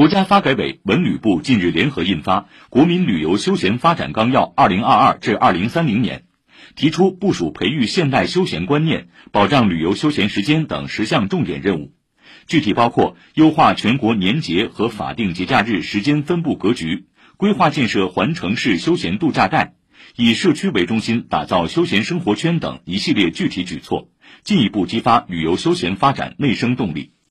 国家发改委、文旅部近日联合印发《国民旅游休闲发展纲要 （2022 至2030年）》，提出部署培育现代休闲观念、保障旅游休闲时间等十项重点任务，具体包括优化全国年节和法定节假日时间分布格局，规划建设环城市休闲度假带，以社区为中心打造休闲生活圈等一系列具体举措，进一步激发旅游休闲发展内生动力。